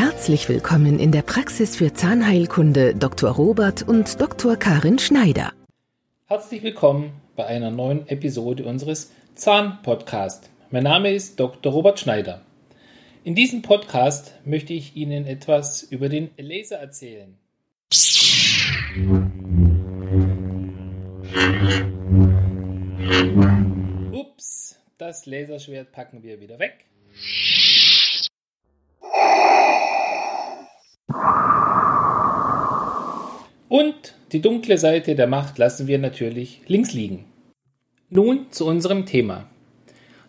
Herzlich willkommen in der Praxis für Zahnheilkunde Dr. Robert und Dr. Karin Schneider. Herzlich willkommen bei einer neuen Episode unseres Zahnpodcasts. Mein Name ist Dr. Robert Schneider. In diesem Podcast möchte ich Ihnen etwas über den Laser erzählen. Ups, das Laserschwert packen wir wieder weg. Und die dunkle Seite der Macht lassen wir natürlich links liegen. Nun zu unserem Thema.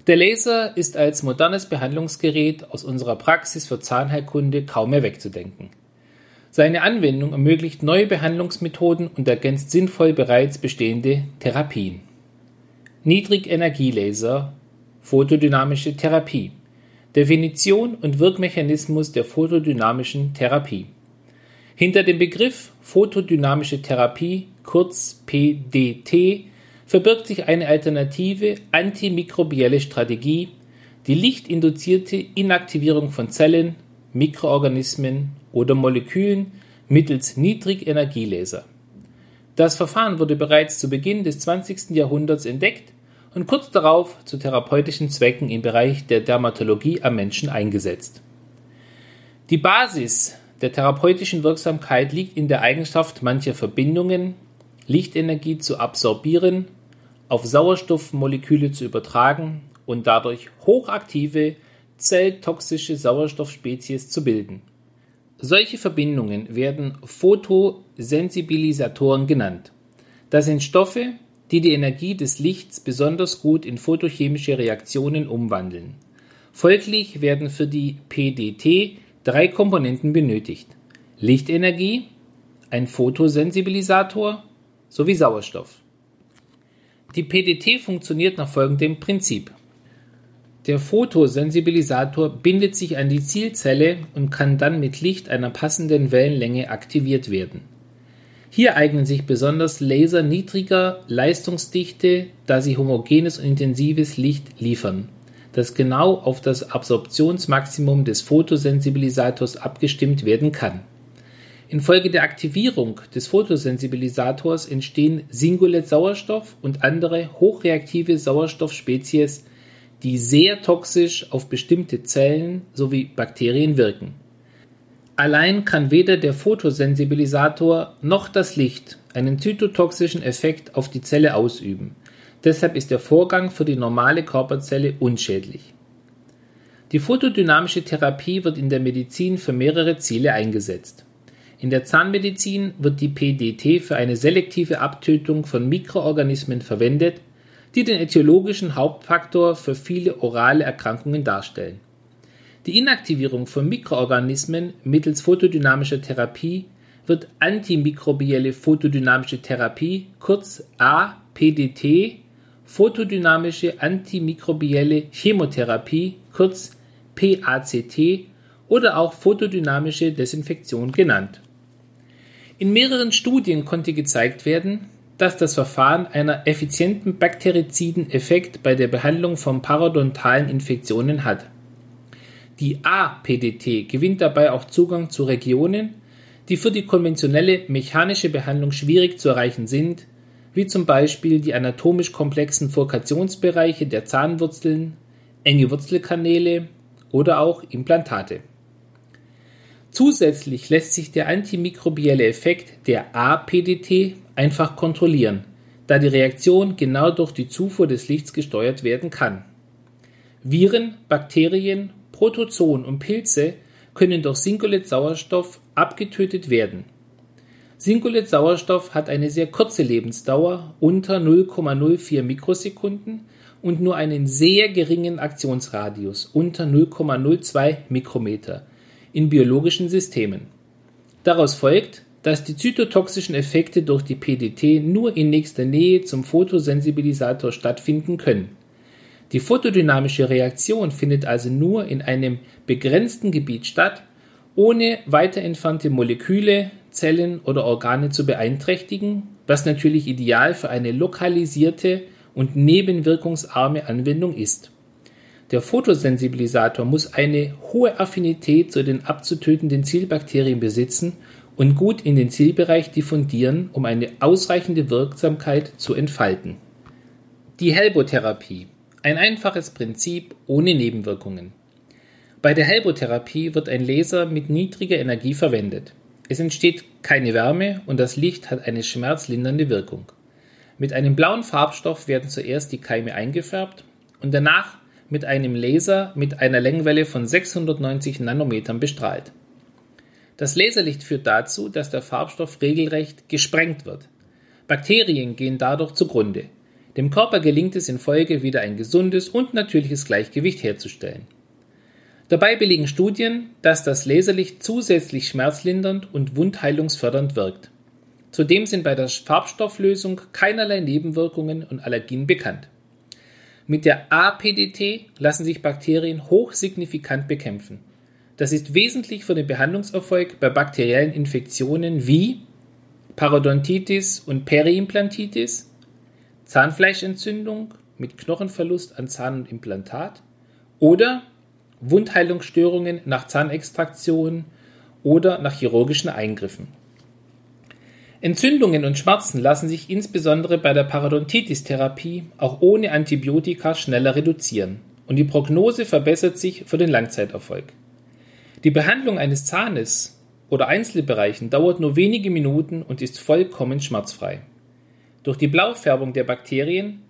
Der Laser ist als modernes Behandlungsgerät aus unserer Praxis für Zahnheilkunde kaum mehr wegzudenken. Seine Anwendung ermöglicht neue Behandlungsmethoden und ergänzt sinnvoll bereits bestehende Therapien. Niedrigenergielaser, photodynamische Therapie. Definition und Wirkmechanismus der photodynamischen Therapie. Hinter dem Begriff photodynamische Therapie, kurz PDT, verbirgt sich eine alternative antimikrobielle Strategie, die lichtinduzierte Inaktivierung von Zellen, Mikroorganismen oder Molekülen mittels Niedrigenergielaser. Das Verfahren wurde bereits zu Beginn des 20. Jahrhunderts entdeckt und kurz darauf zu therapeutischen Zwecken im Bereich der Dermatologie am Menschen eingesetzt. Die Basis der therapeutischen Wirksamkeit liegt in der Eigenschaft mancher Verbindungen, Lichtenergie zu absorbieren, auf Sauerstoffmoleküle zu übertragen und dadurch hochaktive, zelltoxische Sauerstoffspezies zu bilden. Solche Verbindungen werden Photosensibilisatoren genannt. Das sind Stoffe, die die Energie des Lichts besonders gut in photochemische Reaktionen umwandeln. Folglich werden für die PDT drei Komponenten benötigt. Lichtenergie, ein Photosensibilisator sowie Sauerstoff. Die PDT funktioniert nach folgendem Prinzip. Der Photosensibilisator bindet sich an die Zielzelle und kann dann mit Licht einer passenden Wellenlänge aktiviert werden. Hier eignen sich besonders Laser niedriger Leistungsdichte, da sie homogenes und intensives Licht liefern, das genau auf das Absorptionsmaximum des Photosensibilisators abgestimmt werden kann. Infolge der Aktivierung des Photosensibilisators entstehen Singulett-Sauerstoff und andere hochreaktive Sauerstoffspezies, die sehr toxisch auf bestimmte Zellen sowie Bakterien wirken. Allein kann weder der Photosensibilisator noch das Licht einen zytotoxischen Effekt auf die Zelle ausüben. Deshalb ist der Vorgang für die normale Körperzelle unschädlich. Die photodynamische Therapie wird in der Medizin für mehrere Ziele eingesetzt. In der Zahnmedizin wird die PDT für eine selektive Abtötung von Mikroorganismen verwendet, die den äthiologischen Hauptfaktor für viele orale Erkrankungen darstellen. Die Inaktivierung von Mikroorganismen mittels photodynamischer Therapie wird antimikrobielle photodynamische Therapie, kurz APDT, photodynamische antimikrobielle Chemotherapie, kurz PACT oder auch photodynamische Desinfektion genannt. In mehreren Studien konnte gezeigt werden, dass das Verfahren einer effizienten bakteriziden Effekt bei der Behandlung von parodontalen Infektionen hat. Die A-PDT gewinnt dabei auch Zugang zu Regionen, die für die konventionelle mechanische Behandlung schwierig zu erreichen sind, wie zum Beispiel die anatomisch komplexen Furkationsbereiche der Zahnwurzeln, enge Wurzelkanäle oder auch Implantate. Zusätzlich lässt sich der antimikrobielle Effekt der A-PDT einfach kontrollieren, da die Reaktion genau durch die Zufuhr des Lichts gesteuert werden kann. Viren, Bakterien Protozoen und Pilze können durch Singulett-Sauerstoff abgetötet werden. Singulett-Sauerstoff hat eine sehr kurze Lebensdauer unter 0,04 Mikrosekunden und nur einen sehr geringen Aktionsradius unter 0,02 Mikrometer in biologischen Systemen. Daraus folgt, dass die zytotoxischen Effekte durch die PDT nur in nächster Nähe zum Photosensibilisator stattfinden können. Die photodynamische Reaktion findet also nur in einem begrenzten Gebiet statt, ohne weiter entfernte Moleküle, Zellen oder Organe zu beeinträchtigen, was natürlich ideal für eine lokalisierte und nebenwirkungsarme Anwendung ist. Der Photosensibilisator muss eine hohe Affinität zu den abzutötenden Zielbakterien besitzen und gut in den Zielbereich diffundieren, um eine ausreichende Wirksamkeit zu entfalten. Die Helbotherapie. Ein einfaches Prinzip ohne Nebenwirkungen. Bei der Helbotherapie wird ein Laser mit niedriger Energie verwendet. Es entsteht keine Wärme und das Licht hat eine schmerzlindernde Wirkung. Mit einem blauen Farbstoff werden zuerst die Keime eingefärbt und danach mit einem Laser mit einer Längenwelle von 690 Nanometern bestrahlt. Das Laserlicht führt dazu, dass der Farbstoff regelrecht gesprengt wird. Bakterien gehen dadurch zugrunde. Dem Körper gelingt es in Folge wieder ein gesundes und natürliches Gleichgewicht herzustellen. Dabei belegen Studien, dass das Laserlicht zusätzlich schmerzlindernd und wundheilungsfördernd wirkt. Zudem sind bei der Farbstofflösung keinerlei Nebenwirkungen und Allergien bekannt. Mit der APDT lassen sich Bakterien hochsignifikant bekämpfen. Das ist wesentlich für den Behandlungserfolg bei bakteriellen Infektionen wie Parodontitis und Periimplantitis, Zahnfleischentzündung mit Knochenverlust an Zahn und Implantat oder Wundheilungsstörungen nach Zahnextraktion oder nach chirurgischen Eingriffen. Entzündungen und Schmerzen lassen sich insbesondere bei der Parodontitis-Therapie auch ohne Antibiotika schneller reduzieren und die Prognose verbessert sich für den Langzeiterfolg. Die Behandlung eines Zahnes oder Einzelbereichen dauert nur wenige Minuten und ist vollkommen schmerzfrei. Durch die Blaufärbung der Bakterien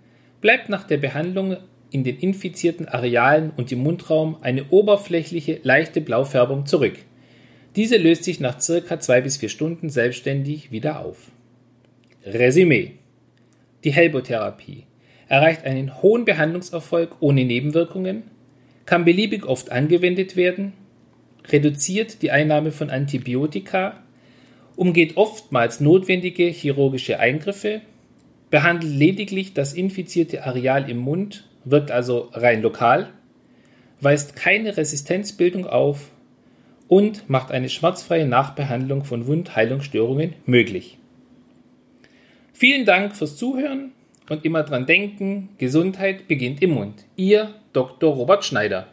bleibt nach der Behandlung in den infizierten Arealen und im Mundraum eine oberflächliche, leichte Blaufärbung zurück. Diese löst sich nach circa zwei bis vier Stunden selbstständig wieder auf. Resümee. Die Helbotherapie erreicht einen hohen Behandlungserfolg ohne Nebenwirkungen, kann beliebig oft angewendet werden, reduziert die Einnahme von Antibiotika, umgeht oftmals notwendige chirurgische Eingriffe, behandelt lediglich das infizierte Areal im Mund wirkt also rein lokal, weist keine Resistenzbildung auf und macht eine schmerzfreie Nachbehandlung von Wundheilungsstörungen möglich. Vielen Dank fürs Zuhören und immer dran denken, Gesundheit beginnt im Mund. Ihr Dr. Robert Schneider.